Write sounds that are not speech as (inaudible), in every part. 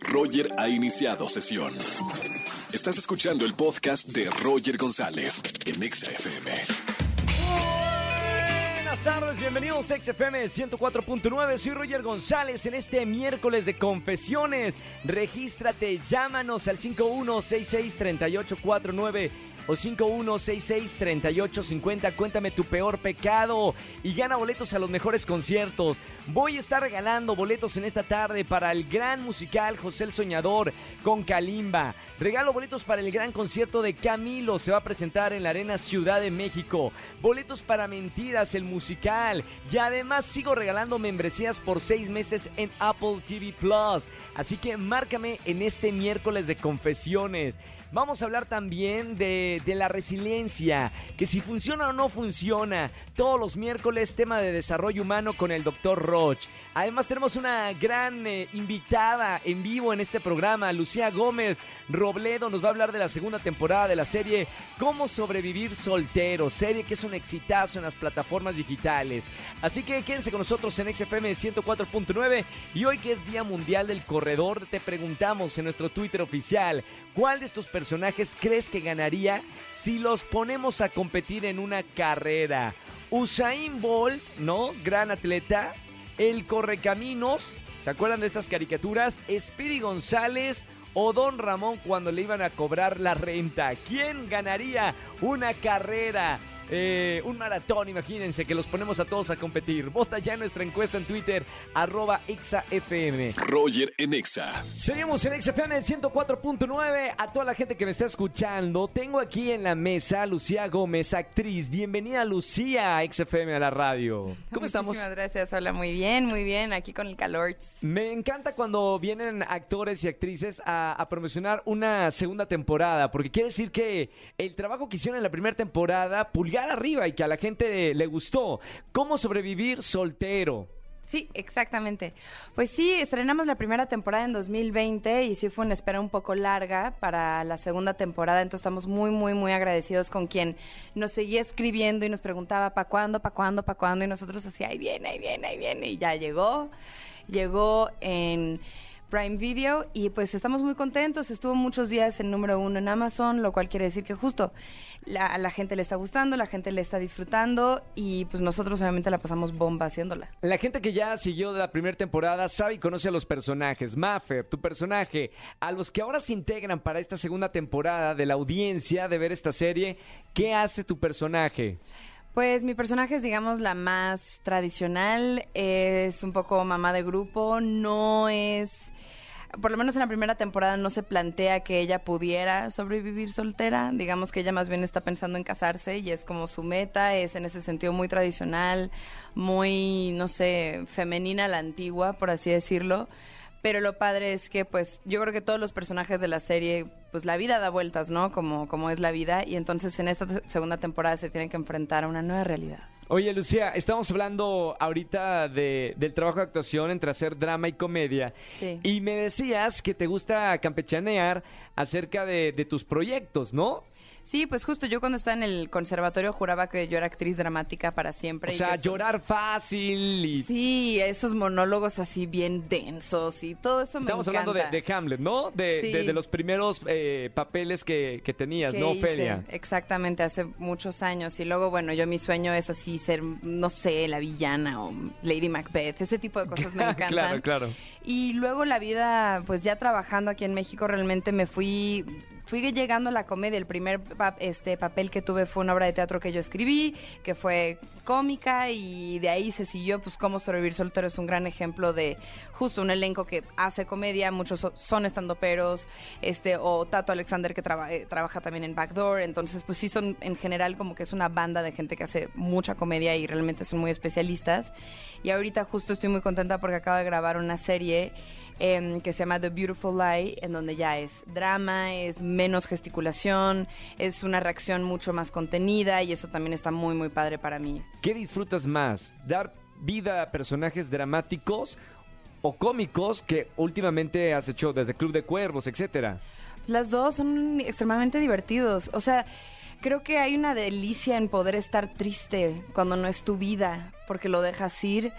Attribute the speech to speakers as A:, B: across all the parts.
A: Roger ha iniciado sesión. Estás escuchando el podcast de Roger González en Exa FM.
B: Buenas tardes, bienvenidos a XFM 104.9. Soy Roger González en este miércoles de confesiones. Regístrate, llámanos al 51663849 o 51663850. Cuéntame tu peor pecado y gana boletos a los mejores conciertos. Voy a estar regalando boletos en esta tarde para el gran musical José el Soñador con Kalimba. Regalo boletos para el gran concierto de Camilo. Se va a presentar en la Arena Ciudad de México. Boletos para Mentiras, el musical. Y además sigo regalando membresías por seis meses en Apple TV Plus. Así que márcame en este miércoles de confesiones. Vamos a hablar también de, de, la resiliencia, que si funciona o no funciona. Todos los miércoles tema de desarrollo humano con el doctor Además tenemos una gran eh, invitada en vivo en este programa, Lucía Gómez Robledo, nos va a hablar de la segunda temporada de la serie Cómo sobrevivir soltero, serie que es un exitazo en las plataformas digitales. Así que quédense con nosotros en XFM 104.9 y hoy que es Día Mundial del Corredor, te preguntamos en nuestro Twitter oficial, ¿cuál de estos personajes crees que ganaría si los ponemos a competir en una carrera? Usain Bolt, ¿no? Gran atleta. El Correcaminos, ¿se acuerdan de estas caricaturas? Speedy González o Don Ramón cuando le iban a cobrar la renta. ¿Quién ganaría una carrera? Eh, un maratón, imagínense que los ponemos a todos a competir. Vota ya en nuestra encuesta en Twitter, arroba ExaFM.
A: Roger en Exa.
B: Seguimos en ExaFM 104.9. A toda la gente que me está escuchando, tengo aquí en la mesa a Lucía Gómez, actriz. Bienvenida, Lucía, a ExaFM a la radio. ¿Cómo estamos?
C: Muchísimas gracias, hola, muy bien, muy bien, aquí con el calor.
B: Me encanta cuando vienen actores y actrices a, a promocionar una segunda temporada, porque quiere decir que el trabajo que hicieron en la primera temporada, pulgar arriba y que a la gente le gustó. ¿Cómo sobrevivir soltero?
C: Sí, exactamente. Pues sí, estrenamos la primera temporada en 2020 y sí fue una espera un poco larga para la segunda temporada, entonces estamos muy, muy, muy agradecidos con quien nos seguía escribiendo y nos preguntaba, ¿para cuándo, para cuándo, para cuándo? Y nosotros así, ahí viene, ahí viene, ahí viene, y ya llegó. Llegó en Prime Video y pues estamos muy contentos. Estuvo muchos días en número uno en Amazon, lo cual quiere decir que justo la, a la gente le está gustando, la gente le está disfrutando y pues nosotros obviamente la pasamos bomba haciéndola.
B: La gente que ya siguió de la primera temporada sabe y conoce a los personajes. Maffer, tu personaje, a los que ahora se integran para esta segunda temporada de la audiencia de ver esta serie, ¿qué hace tu personaje?
C: Pues mi personaje es, digamos, la más tradicional, es un poco mamá de grupo, no es por lo menos en la primera temporada no se plantea que ella pudiera sobrevivir soltera, digamos que ella más bien está pensando en casarse y es como su meta, es en ese sentido muy tradicional, muy, no sé, femenina la antigua, por así decirlo. Pero lo padre es que, pues, yo creo que todos los personajes de la serie, pues la vida da vueltas, ¿no? Como, como es la vida. Y entonces en esta segunda temporada se tienen que enfrentar a una nueva realidad.
B: Oye, Lucía, estamos hablando ahorita de, del trabajo de actuación entre hacer drama y comedia.
C: Sí.
B: Y me decías que te gusta campechanear acerca de, de tus proyectos, ¿no?
C: Sí, pues justo yo cuando estaba en el conservatorio juraba que yo era actriz dramática para siempre.
B: O sea, llorar fácil y...
C: Sí, esos monólogos así bien densos y todo eso me
B: Estamos
C: encanta.
B: hablando de, de Hamlet, ¿no? De,
C: Sí.
B: de- de los primeros eh, papeles que, que tenías, ¿no,
C: hice,
B: Ofelia?
C: Exactamente, hace muchos años. Y luego, bueno, yo mi sueño es así ser, no sé, la villana o Lady Macbeth. Ese tipo de cosas me (laughs) encantan.
B: claro, claro.
C: Y luego la vida, pues ya trabajando aquí en México, realmente me fui fui llegando a la comedia. El primer este papel que tuve fue una obra de teatro que yo escribí, que fue cómica y de ahí se siguió, pues cómo sobrevivir soltero es un gran ejemplo de justo un elenco que hace comedia, muchos so- son estandoperos, este o Tato Alexander que eh, trabaja también en Backdoor, entonces pues sí son en general como que es una banda de gente que hace mucha comedia y realmente son muy especialistas. Y ahorita justo estoy muy contenta porque acabo de grabar una serie em, que se llama The Beautiful Lie, en donde ya es drama, es menos gesticulación, es una reacción mucho más contenida y eso también está muy, muy padre para mí.
B: ¿Qué disfrutas más? ¿Dar vida a personajes dramáticos o cómicos que últimamente has hecho desde Club de Cuervos, etcétera?
C: Las dos son extremadamente divertidos. O sea, creo que hay una delicia en poder estar triste cuando no es tu vida, porque lo dejas ir.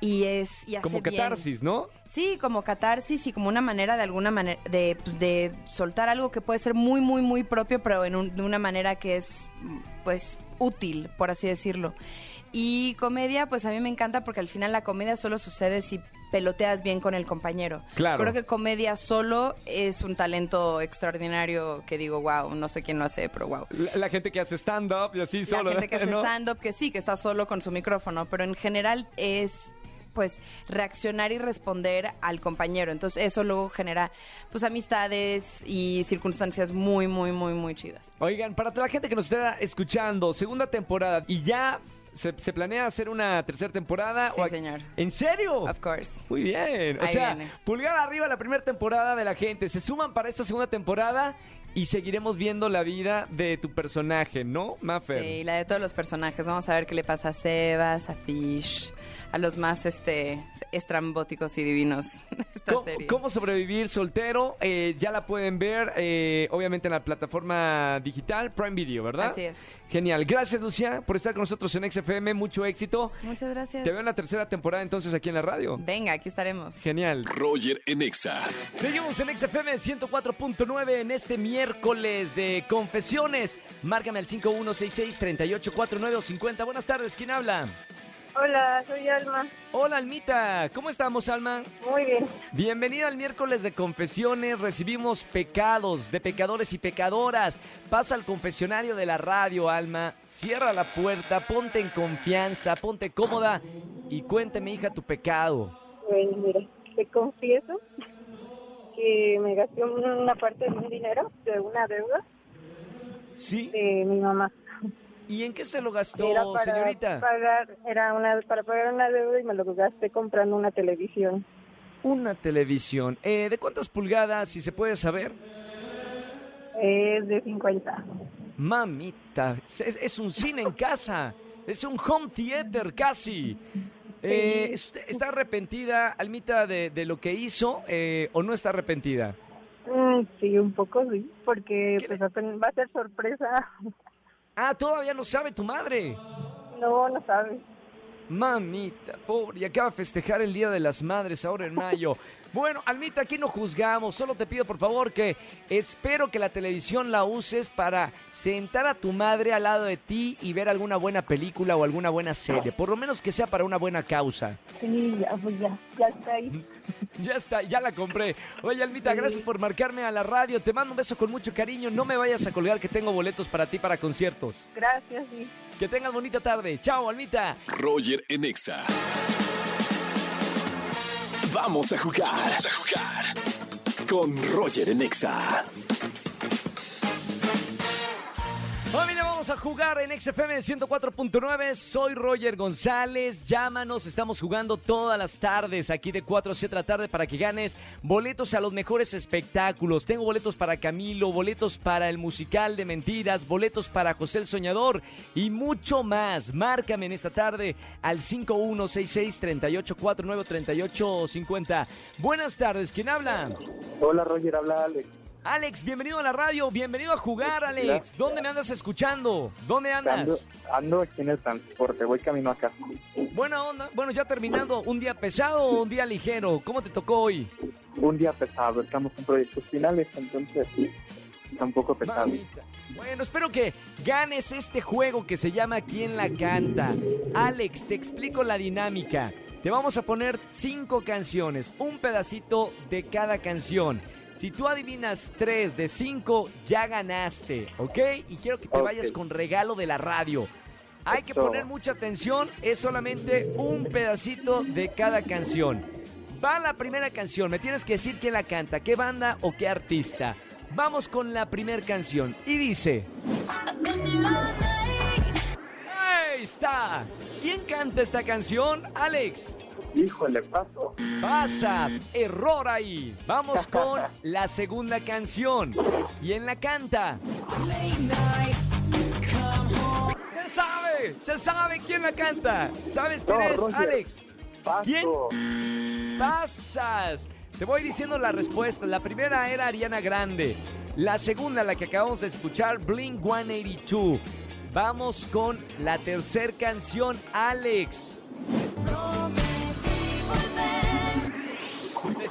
C: Y es y hace
B: Como
C: bien.
B: catarsis, ¿no?
C: Sí, como catarsis y como una manera de alguna manera de, pues, de soltar algo que puede ser muy, muy, muy propio, pero en un- de una manera que es, pues, útil, por así decirlo. Y comedia, pues a mí me encanta porque al final la comedia solo sucede si peloteas bien con el compañero.
B: Claro.
C: Creo que comedia solo es un talento extraordinario que digo, wow, no sé quién lo hace, pero wow.
B: La, la gente que hace stand-up y así solo.
C: La gente que (laughs) hace
B: ¿no?
C: stand-up, que sí, que está solo con su micrófono, pero en general es pues reaccionar y responder al compañero. Entonces eso luego genera pues amistades y circunstancias muy, muy, muy, muy chidas.
B: Oigan, para la gente que nos está escuchando, segunda temporada y ya se, se planea hacer una tercera temporada.
C: Sí,
B: o
C: señor.
B: ¿En serio?
C: Of course.
B: Muy bien. O
C: Ahí
B: sea,
C: viene.
B: pulgar arriba la primera temporada de la gente. Se suman para esta segunda temporada y seguiremos viendo la vida de tu personaje, ¿no, Maffer?
C: Sí, la de todos los personajes. Vamos a ver qué le pasa a Sebas, a Fish, a los más este estrambóticos y divinos (laughs) de esta
B: ¿Cómo,
C: serie.
B: cómo sobrevivir soltero? Eh, ya la pueden ver, eh, obviamente, en la plataforma digital Prime Video, ¿verdad?
C: Así es.
B: Genial. Gracias, Lucia, por estar con nosotros en XFM. Mucho éxito.
C: Muchas gracias.
B: Te veo en la tercera temporada entonces aquí en la radio.
C: Venga, aquí estaremos.
B: Genial.
A: Roger en Exa.
B: Seguimos en XFM 104.9 en este miércoles de confesiones. Márcame al 5166-384950. Buenas tardes, ¿quién habla?
D: Hola, soy Alma.
B: Hola, Almita. ¿Cómo estamos, Alma?
D: Muy bien.
B: Bienvenida al miércoles de confesiones. Recibimos pecados de pecadores y pecadoras. Pasa al confesionario de la radio, Alma. Cierra la puerta, ponte en confianza, ponte cómoda y cuénteme, hija, tu pecado.
D: Pues mira, te confieso que me gasté una parte de un dinero de una deuda
B: ¿Sí?
D: de mi mamá.
B: ¿Y en qué se lo gastó,
D: Era para
B: señorita?
D: pagar, era una para pagar una deuda y me lo gasté comprando una televisión.
B: Una televisión. Eh, ¿De cuántas pulgadas, si se puede saber?
D: Es de 50.
B: Mamita, es, es un cine en casa. Es un home theater casi. Eh, ¿usted ¿Está arrepentida, Almita, de, de lo que hizo eh, o no está arrepentida?
D: Mm, sí, un poco sí, porque
B: ¿Qué
D: pues
B: le-
D: va a ser sorpresa. (laughs)
B: Ah, todavía no sabe tu madre.
D: No, no sabes.
B: Mamita, pobre, y acaba de festejar el Día de las Madres ahora en mayo. Bueno, Almita, aquí no juzgamos, solo te pido por favor que espero que la televisión la uses para sentar a tu madre al lado de ti y ver alguna buena película o alguna buena serie, por lo menos que sea para una buena causa.
D: Sí, ya, pues ya, ya está ahí. (laughs)
B: Ya está, ya la compré. Oye, Almita, gracias por marcarme a la radio. Te mando un beso con mucho cariño. No me vayas a colgar que tengo boletos para ti para conciertos.
D: Gracias, sí.
B: Que tengas bonita tarde. Chao, Almita.
A: Roger en Exa. Vamos a jugar. Vamos a jugar. Con Roger en Exa.
B: Familia, vamos a jugar en XFM 104.9. Soy Roger González. Llámanos, estamos jugando todas las tardes, aquí de 4 a 7 de la tarde, para que ganes boletos a los mejores espectáculos. Tengo boletos para Camilo, boletos para el musical de mentiras, boletos para José el Soñador y mucho más. Márcame en esta tarde al 5166-3849-3850. Buenas tardes, ¿quién habla?
E: Hola Roger, habla Alex.
B: Alex, bienvenido a la radio, bienvenido a jugar, Alex.
E: Gracias.
B: ¿Dónde me andas escuchando? ¿Dónde andas?
E: Ando, ando aquí en el transporte, voy camino a casa.
B: Buena onda. Bueno, ya terminando, ¿un día pesado o un día ligero? ¿Cómo te tocó hoy?
E: Un día pesado, estamos en proyectos finales, entonces está un poco pesado.
B: Mamita. Bueno, espero que ganes este juego que se llama ¿Quién la canta? Alex, te explico la dinámica. Te vamos a poner cinco canciones, un pedacito de cada canción. Si tú adivinas tres de cinco, ya ganaste, ¿ok? Y quiero que te vayas con regalo de la radio. Hay que poner mucha atención, es solamente un pedacito de cada canción. Va la primera canción, me tienes que decir quién la canta, qué banda o qué artista. Vamos con la primera canción y dice... Está. ¿Quién canta esta canción? Alex.
E: Híjole, paso.
B: Pasas, error ahí. Vamos (laughs) con la segunda canción. ¿Quién la canta? Se sabe, se sabe quién la canta. ¿Sabes quién
E: No,
B: es,
E: Roger.
B: Alex?
E: Paso.
B: ¿Quién? Pasas. Te voy diciendo la respuesta. La primera era Ariana Grande. La segunda, la que acabamos de escuchar, Blink 182. Vamos con la tercera canción, Alex.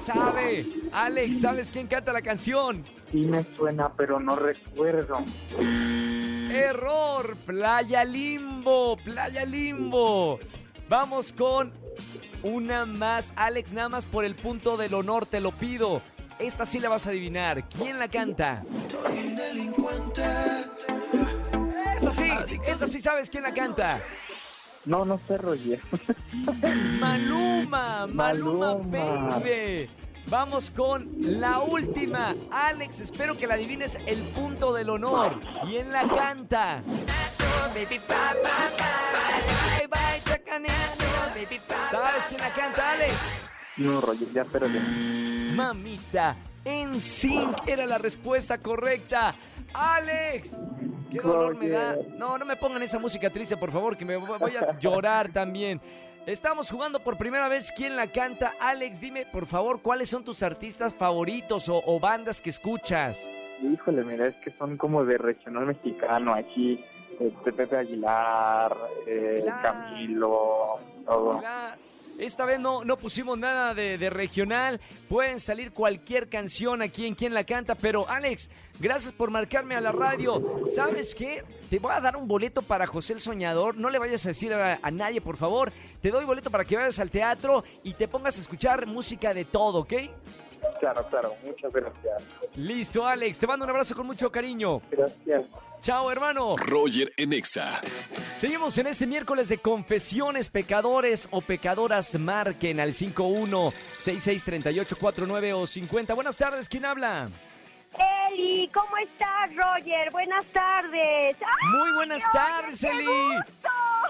B: sabe. Alex, ¿sabes quién canta la canción?
E: Sí me suena, pero no recuerdo.
B: Error, Playa Limbo, Playa Limbo. Vamos con una más, Alex, nada más por el punto del honor, te lo pido. Esta sí la vas a adivinar. ¿Quién la canta? Esa sí, esa sí sabes quién la canta.
E: No, no sé, Roger. (laughs)
B: Maluma, Maluma,
E: Maluma.
B: baby. Vamos con la última. Alex, espero que la adivines el punto del honor. ¿Quién la canta? ¿Sabes quién la canta, Alex?
E: No, Roger, ya perdí.
B: Mamita, en sync era la respuesta correcta. Alex, qué dolor me da. No, no me pongan esa música triste, por favor, que me voy a llorar también. Estamos jugando por primera vez quién la canta. Alex, dime, por favor, ¿cuáles son tus artistas favoritos o, o bandas que escuchas?
E: Híjole, mira, es que son como de regional mexicano aquí. Este, Pepe Aguilar, eh,
B: Claro.
E: Camilo, todo.
B: Claro. Esta vez no, no pusimos nada de, de regional. Pueden salir cualquier canción aquí en quien la canta. Pero Alex, gracias por marcarme a la radio. ¿Sabes qué? Te voy a dar un boleto para José el Soñador. No le vayas a decir a, a nadie, por favor. Te doy boleto para que vayas al teatro y te pongas a escuchar música de todo, ¿ok?
E: Claro, claro, muchas gracias.
B: Listo, Alex. Te mando un abrazo con mucho cariño.
E: Gracias.
B: Chao, hermano.
A: Roger en Exa.
B: Seguimos en este miércoles de confesiones, pecadores o pecadoras. Marquen al 51663849 o 50. Buenas tardes, ¿quién habla?
F: Eli, ¿cómo estás, Roger? Buenas tardes. ¡Ay,
B: Muy buenas
F: Roger,
B: tardes,
F: qué
B: Eli.
F: gusto!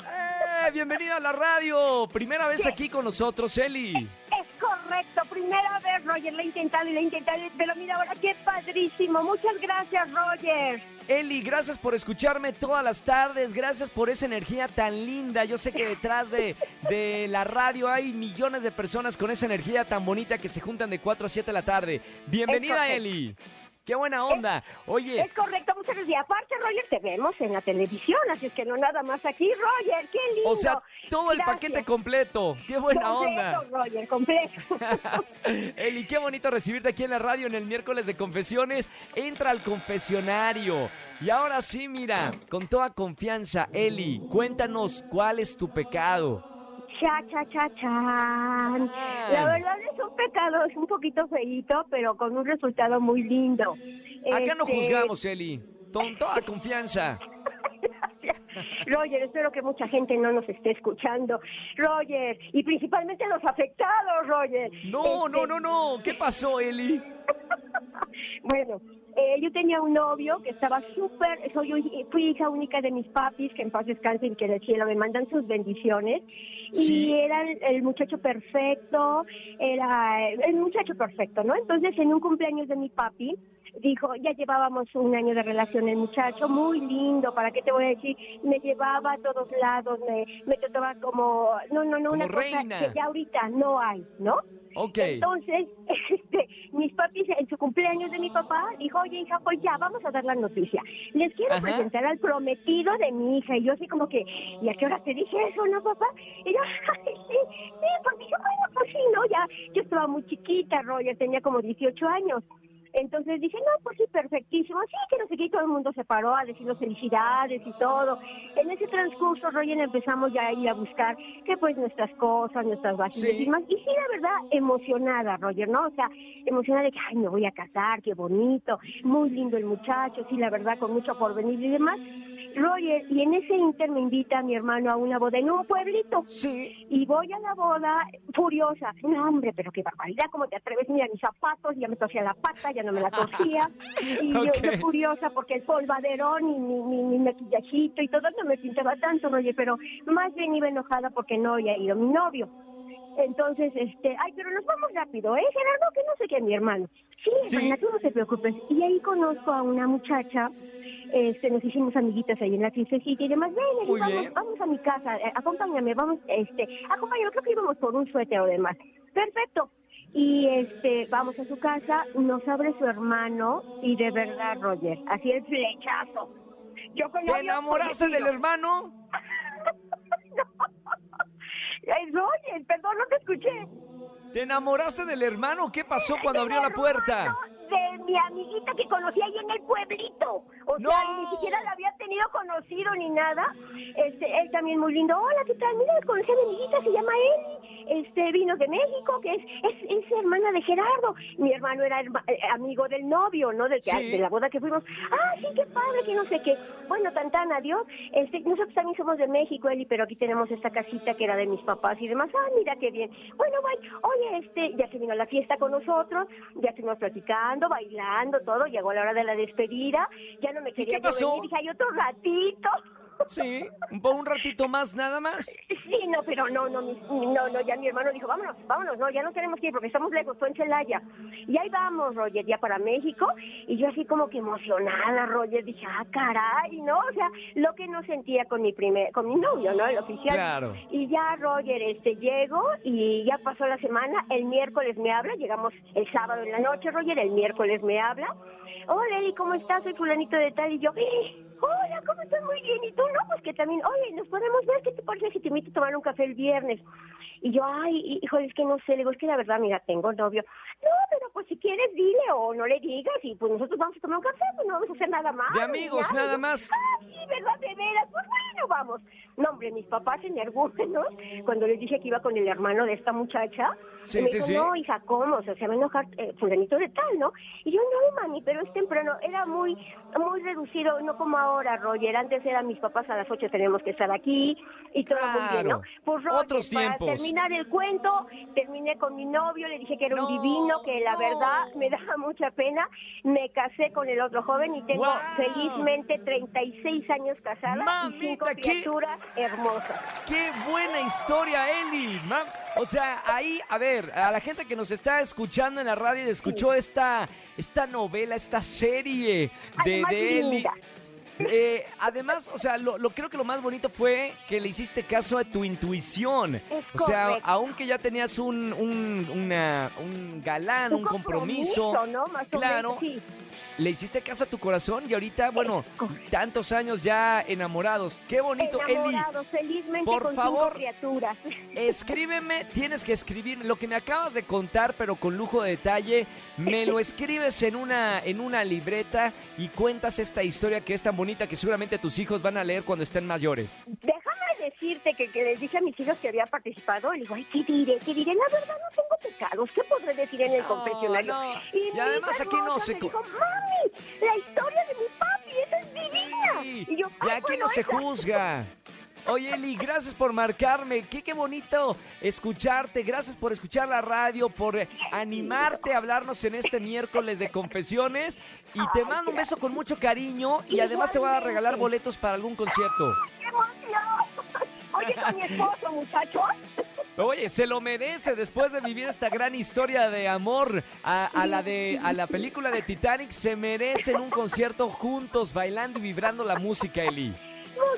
B: ¡Eh! Bienvenida a la radio. Primera vez aquí con nosotros, Eli.
F: Correcto, primera vez, Roger, lo he intentado y lo he intentado, pero mira ahora qué padrísimo. Muchas gracias, Roger.
B: Eli, gracias por escucharme todas las tardes. Gracias por esa energía tan linda. Yo sé que detrás de, de la radio hay millones de personas con esa energía tan bonita que se juntan de 4 a 7 de la tarde. Bienvenida. Eli. Qué buena onda. Oye,
F: Es correcto, muchas gracias. Y aparte, Roger, te vemos en la televisión, así es que no nada más aquí, Roger, qué lindo.
B: O sea, todo el
F: Gracias.
B: paquete completo. Qué buena onda.
F: Completo, Roger, completo. (laughs)
B: Eli, qué bonito recibirte aquí en la radio en el miércoles de confesiones. Entra al confesionario. Y ahora sí, mira, con toda confianza, Eli, cuéntanos cuál es tu pecado.
F: Cha, cha, cha, chan. La verdad es un pecado, es un poquito feíto, pero con un resultado muy lindo.
B: Acá no
F: Este,
B: juzgamos, Eli. Con toda confianza. (laughs)
F: Roger, espero que mucha gente no nos esté escuchando. Roger, y principalmente los afectados, Roger.
B: No,
F: Este,
B: no, no, no. ¿Qué pasó, Eli? (laughs)
F: Bueno, eh, yo tenía un novio que estaba súper, soy fui hija única de mis papis, que en paz descansen y que del cielo me mandan sus bendiciones.
B: Sí.
F: Y era el, el muchacho perfecto, era el muchacho perfecto, ¿no? Entonces, en un cumpleaños de mi papi, dijo, ya llevábamos un año de relación el muchacho, muy lindo, ¿para qué te voy a decir? Me llevaba a todos lados, me, me trataba como, no, no, no,
B: Como
F: una
B: reina.
F: cosa que ya ahorita no hay, ¿no?
B: Ok.
F: Entonces, (laughs) este, mis papis en su cumpleaños de mi papá dijo, oye hija, pues ya, vamos a dar la noticia. Les quiero
B: Ajá.
F: presentar al prometido de mi hija. Y yo así como que, ¿y a qué hora te dije eso, no, papá? Y yo, (laughs) ay, sí, sí, porque yo, bueno, pues sí, no, ya, yo estaba muy chiquita, Roger, tenía como 18 años. Entonces dije, no, pues sí, perfectísimo. Sí, que no sé qué, y todo el mundo se paró a decirnos felicidades y todo. En ese transcurso, Roger, empezamos ya a ir a buscar que pues nuestras cosas, nuestras vasillas
B: Sí.
F: y más. Y sí, la verdad, emocionada, Roger, ¿no? O sea, emocionada de que, ay, me voy a casar, qué bonito, muy lindo el muchacho, sí, la verdad, con mucho porvenir y demás. Roger, y en ese inter me invita mi hermano a una boda en un pueblito.
B: Sí.
F: Y voy a la boda furiosa. No, hombre, pero qué barbaridad, ¿cómo te atreves? Mira mis zapatos, ya me tosía la pata, ya no me la tosía. (laughs) Y yo, yo furiosa porque el polvaderón y mi, mi, mi maquillajito y todo no me pintaba tanto, Roger, pero más bien iba enojada porque no había ido mi novio. Entonces, este, ay, pero nos vamos rápido, ¿eh, Gerardo? Que no sé qué, mi hermano. Sí,
B: Sí.
F: hermana, tú no te preocupes. Y ahí conozco a una muchacha, este, nos hicimos amiguitas ahí en la City y demás. Ven, vamos,
B: bien.
F: vamos a mi casa, eh, acompáñame, vamos, este, acompáñame, creo que íbamos por un suéter o demás. Perfecto. Y este, vamos a su casa, nos abre su hermano y de verdad, Roger, así el flechazo. Yo con
B: ¿Te enamoraste del hermano? (laughs)
F: Ay, Roger, perdón, no te escuché.
B: ¿Te enamoraste del hermano? ¿Qué pasó (laughs) cuando abrió la puerta?
F: No, de mi amiguita que conocí ahí en el pueblito. O
B: ¡No!
F: sea, ni siquiera la había tenido conocido ni nada. Este, él también muy lindo. Hola, ¿qué tal? Mira, conocí a mi amiguita, se llama Eli. Este, vino de México, que es, es, es hermana de Gerardo. Mi hermano era herma- eh, amigo del novio, ¿no? Del que,
B: Sí.
F: De la boda que fuimos. Ah, sí, qué padre, que no sé qué. Bueno, tan adiós. Este, nosotros también somos de México, Eli, pero aquí tenemos esta casita que era de mis papás y demás. Ah, mira qué bien. Bueno, bye. Oye, este, ya se vino a la fiesta con nosotros, ya estuvimos platicando, bailando, todo. Llegó la hora de la despedida. Ya no me quería
B: qué
F: yo
B: pasó?
F: venir. Dije, hay otro ratito.
B: Sí, un, po- un ratito más, nada más.
F: Sí, no, pero no, no, mi- no, no, ya mi hermano dijo, vámonos, vámonos, no, ya no tenemos que ir porque estamos lejos, fue en Celaya. Y ahí vamos, Roger, ya para México. Y yo así como que emocionada, Roger, dije, ah, caray, ¿no? O sea, lo que no sentía con mi primer, con mi novio, ¿no? El oficial.
B: Claro.
F: Y ya, Roger, este, llego y ya pasó la semana, el miércoles me habla, llegamos el sábado en la noche, Roger, el miércoles me habla. Hola, Eli, ¿cómo estás? Soy fulanito de tal. Y yo, "Eh, hola, ¿cómo estás? Muy bien. ¿Y tú? No, pues que también, oye, nos podemos ver. ¿Qué te parece si te invito a tomar un café el viernes? Y yo, ay, híjole, es que no sé. Le digo, es que la verdad, mira, tengo novio. No, pero pues si quieres, dile o no le digas. Y pues nosotros vamos a tomar un café, pues no vamos a hacer nada más.
B: De amigos, nada más.
F: Ah, sí, ¿verdad? De veras. Pues bueno, vamos. No, hombre, mis papás energúmenos, cuando les dije que iba con el hermano de esta muchacha,
B: Sí,
F: me
B: sí,
F: dijo,
B: sí.
F: no, hija, ¿cómo? O sea, se va a enojar eh, fulanito de tal, ¿no? Y yo, no, mami, pero es temprano. Era muy muy reducido, no como ahora, Roger. Antes eran mis papás a las 8 tenemos que estar aquí y todo muy bien, ¿no?
B: Claro.
F: Pues, Roger,
B: Otros
F: para
B: tiempos.
F: terminar el cuento, terminé con mi novio, le dije que era
B: No,
F: un divino, que la
B: no.
F: verdad me daba mucha pena. Me casé con el otro joven y tengo
B: ¡Guau!
F: felizmente 36 años casada y cinco
B: Mamita, ¿qué?
F: criaturas hermosas.
B: ¡Qué buena historia, Eli! O sea, ahí, a ver, a la gente que nos está escuchando en la radio y escuchó esta, esta novela, esta serie de, Eli. Eh, además, o sea, lo, lo- creo que lo más bonito fue que le hiciste caso a tu intuición.
F: Es
B: o sea,
F: correcto.
B: aunque ya tenías un, un, una- un galán, un, compromiso,
F: ¿no? Más o
B: claro,
F: menos, sí.
B: Le hiciste caso a tu corazón y ahorita, bueno, tantos años ya enamorados. Qué bonito, Eli.
F: Enamorados, felizmente
B: por
F: con
B: favor.
F: criaturas.
B: Escríbeme, tienes que escribir lo que me acabas de contar, pero con lujo de detalle. Me lo (laughs) escribes en una, en una libreta y cuentas esta historia que es tan bonita que seguramente tus hijos van a leer cuando estén mayores.
F: Déjame decirte que, que les dije a mis hijos que había participado. Y digo, ay, ¿qué diré? ¿Qué diré? La verdad no pecados. ¿Qué podré decir en el confesionario?
B: no.
F: Y,
B: Y además aquí no se
F: me dijo, mami, la historia de mi papi, esa es divina.
B: Sí,
F: Y yo,
B: y
F: "Ay,
B: aquí
F: bueno,
B: no se
F: esa".
B: juzga. Oye, Eli, gracias por marcarme. Qué, qué bonito escucharte. Gracias por escuchar la radio, por eh, animarte a hablarnos en este miércoles de confesiones. Y te mando un beso con mucho cariño. Y además te voy a regalar boletos para algún concierto.
F: ¡Qué emoción! Oye, con mi esposo, muchachos.
B: Oye, se lo merece después de vivir esta gran historia de amor a, la de a la película de Titanic. Se merecen un concierto juntos, bailando y vibrando la música, Eli.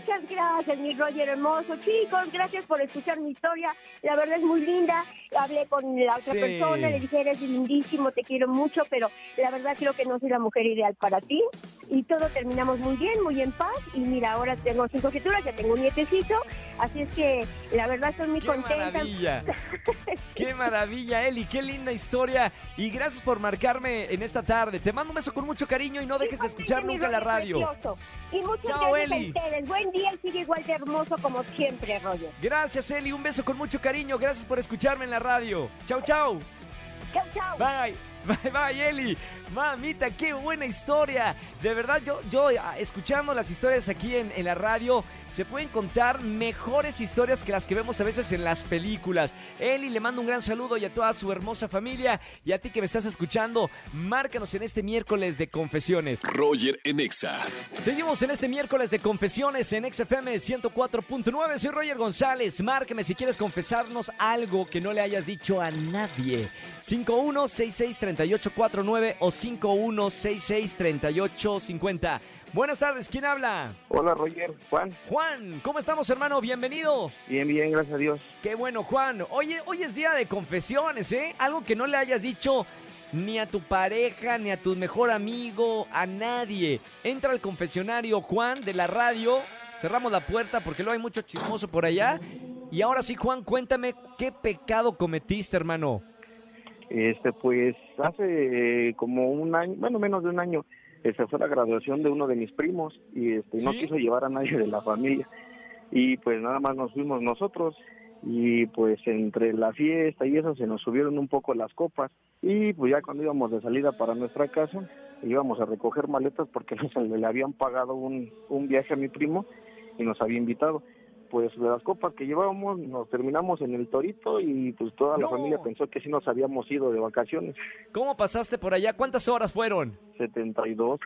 F: Muchas gracias, mi Roger hermoso. Chicos, gracias por escuchar mi historia. La verdad es muy linda. Hablé con la otra
B: Sí.
F: persona, le dije, eres lindísimo, te quiero mucho, pero la verdad creo que no soy la mujer ideal para ti. Y todo terminamos muy bien, muy en paz. Y mira, ahora tengo cinco criaturas, ya tengo un nietecito. Así es que la verdad estoy muy
B: ¡Qué
F: contenta.
B: maravilla! (laughs) ¡Qué maravilla, Eli! ¡Qué linda historia! Y gracias por marcarme en esta tarde. Te mando un beso con mucho cariño y no dejes de escuchar nunca la radio.
F: Precioso. Y muchas
B: Chao,
F: gracias
B: Eli.
F: a ustedes. Buen día y sigue igual de hermoso como siempre, Roger.
B: Gracias, Eli. Un beso con mucho cariño. Gracias por escucharme en la radio. Chau, chau.
F: Chao, chao.
B: Bye. Bye, bye, Eli. Mamita, qué buena historia. De verdad, yo, yo ah, escuchando las historias aquí en, en la radio, se pueden contar mejores historias que las que vemos a veces en las películas. Eli, le mando un gran saludo y a toda su hermosa familia. Y a ti que me estás escuchando, márcanos en este miércoles de confesiones.
A: Roger en Exa.
B: Seguimos en este miércoles de confesiones en XFM 104.9. Soy Roger González. Márqueme si quieres confesarnos algo que no le hayas dicho a nadie. 51663849 o 51663850. Buenas tardes, ¿quién habla?
E: Hola Roger, Juan.
B: Juan, ¿cómo estamos, hermano? Bienvenido.
E: Bien, bien, gracias a Dios.
B: Qué bueno, Juan. Oye, hoy es día de confesiones, ¿eh? Algo que no le hayas dicho ni a tu pareja, ni a tu mejor amigo, a nadie. Entra al confesionario, Juan, de la radio. Cerramos la puerta porque luego hay mucho chismoso por allá. Y ahora sí, Juan, cuéntame qué pecado cometiste, hermano.
G: Este, pues hace como un año, bueno, menos de un año, este, fue la graduación de uno de mis primos y este, no quiso llevar a nadie de la familia. Y pues nada más nos fuimos nosotros y pues entre la fiesta y eso se nos subieron un poco las copas y pues ya cuando íbamos de salida para nuestra casa íbamos a recoger maletas porque (laughs) nos le habían pagado un, un viaje a mi primo y nos había invitado. Pues de las copas que llevábamos nos terminamos en el Torito y pues toda la
B: No.
G: familia pensó que sí nos habíamos ido de vacaciones.
B: ¿Cómo pasaste por allá? ¿Cuántas horas fueron?
G: 72.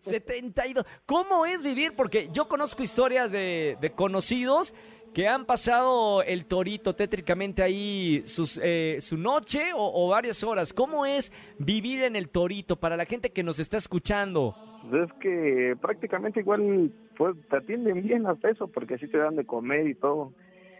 B: 72. (laughs) ¿Cómo es vivir? Porque yo conozco historias de, de conocidos que han pasado el torito tétricamente ahí sus, eh, su noche o, o varias horas. ¿Cómo es vivir en el torito para la gente que nos está escuchando?
G: Pues es que prácticamente igual pues te atienden bien hasta eso porque sí te dan de comer y todo.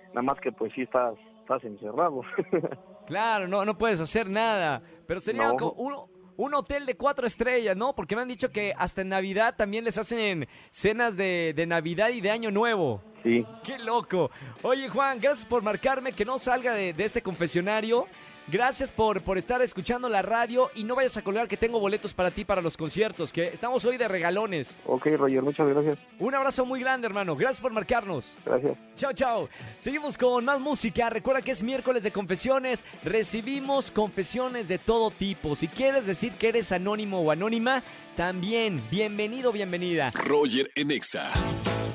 G: Nada más que pues sí estás, estás encerrado. (laughs)
B: Claro, no, no puedes hacer nada. Pero sería
G: No.
B: como un, un hotel de cuatro estrellas, ¿no? Porque me han dicho que hasta en Navidad también les hacen cenas de, de Navidad y de Año Nuevo.
G: sí.
B: ¡Qué loco! Oye, Juan, gracias por marcarme, que no salga de, de este confesionario. Gracias por, por estar escuchando la radio y no vayas a colgar que tengo boletos para ti para los conciertos, que estamos hoy de regalones.
G: Ok, Roger, muchas gracias.
B: Un abrazo muy grande, hermano. Gracias por marcarnos.
G: Gracias.
B: Chao, chao. Seguimos con más música. Recuerda que es miércoles de confesiones. Recibimos confesiones de todo tipo. Si quieres decir que eres anónimo o anónima, también bienvenido, bienvenida.
A: Roger en Exa.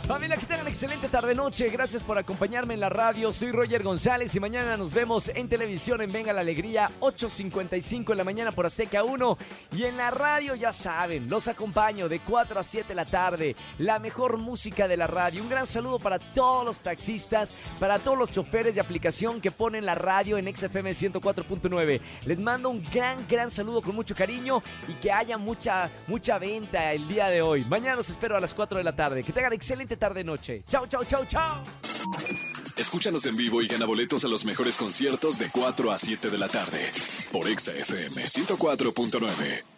B: Familia, que tengan excelente tarde-noche. Gracias por acompañarme en la radio. Soy Roger González y mañana nos vemos en televisión en Venga la Alegría, 8.55 en la mañana por Azteca 1. Y en la radio, ya saben, los acompaño de 4 a 7 de la tarde. La mejor música de la radio. Un gran saludo para todos los taxistas, para todos los choferes de aplicación que ponen la radio en XFM 104.9. Les mando un gran, gran saludo con mucho cariño y que haya mucha, mucha venta el día de hoy. Mañana los espero a las 4 de la tarde. Que tengan excelente tarde-noche. Chao, chao, chao, chao.
A: Escúchanos en vivo y gana boletos a los mejores conciertos de 4 a 7 de la tarde por Exa FM 104.9.